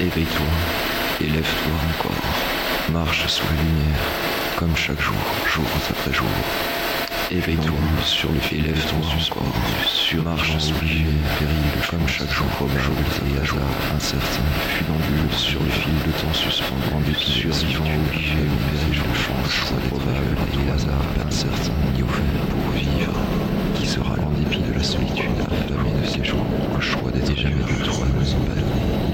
Éveille-toi, élève-toi encore. Marche sous la lumière, comme chaque jour, jour après jour. Éveille-toi sur le fil, élève toi encore. Sur marche sous la comme chaque jour, comme jour, et à jour, incertain, funambule, sur le fil, le temps suspendu, rendu survivant, obligé, mais le choix probable, et hasard, incertain, y offert pour vivre, qui sera l'en dépit de la solitude, affamé de jours, le choix d'être jamais de toi, nous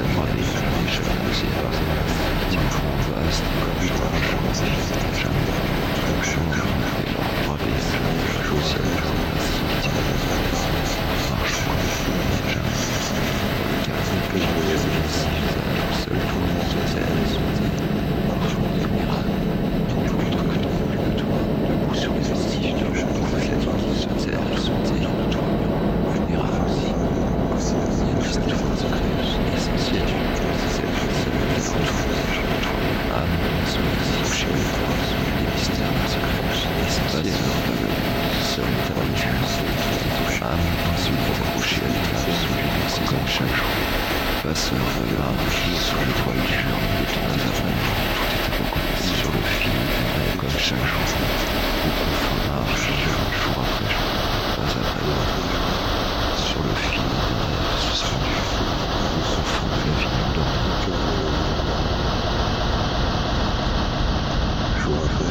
chaque jour. sur le sur le fil, comme chaque jour. sur le fil profond de la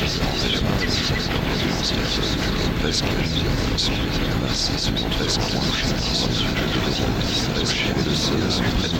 Parce que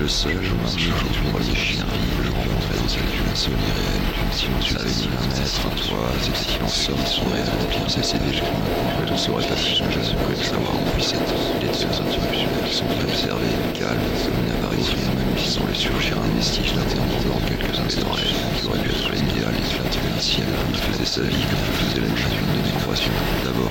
Le seul marcheur du roi des chiens, je rencontrais dans cette dune semi-réelle, d'une silence savait ni un mètre, un toit, et si en somme son rêve bien cessait déjà. Je ne saurais pas plus que je ne le savoir en puissance. Les deux interruptionnels sont observés, calmes, comme une apparition, même sans les surgir un vestige dans quelques instants réels, qui aurait pu être l'idéal et flatté un ciel. Il faisait sa vie comme je faisais la de d'une décoration. D'abord,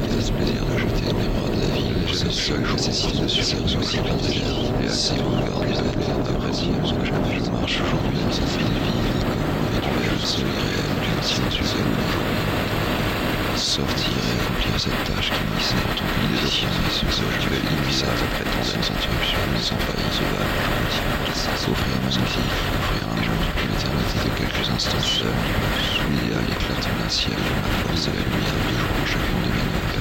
chaque jour, ces de sont aussi légères et les d'apprécier de Brésil. Je marche aujourd'hui dans cette de vie, et du Sortir et remplir cette tâche qui m'y sert tout plaisir, et ce que je vais après tant sans interruption, sans faillite à s'offrir mon outil, offrir un jour depuis l'éternité de quelques instants seuls, sous à d'un ciel, la force de la lumière du jour chacune de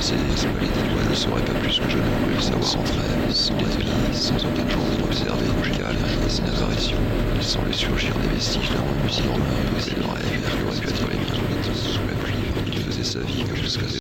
je ne sauraient pas plus que je ne voulais savoir entrer, sans être là, sans aucun jour observer où j'ai à son apparitions, sans le surgir des vestiges d'un remue si loin, et le rêve qui aurait pu être les miens, sous la pluie, il faisait sa vie jusqu'à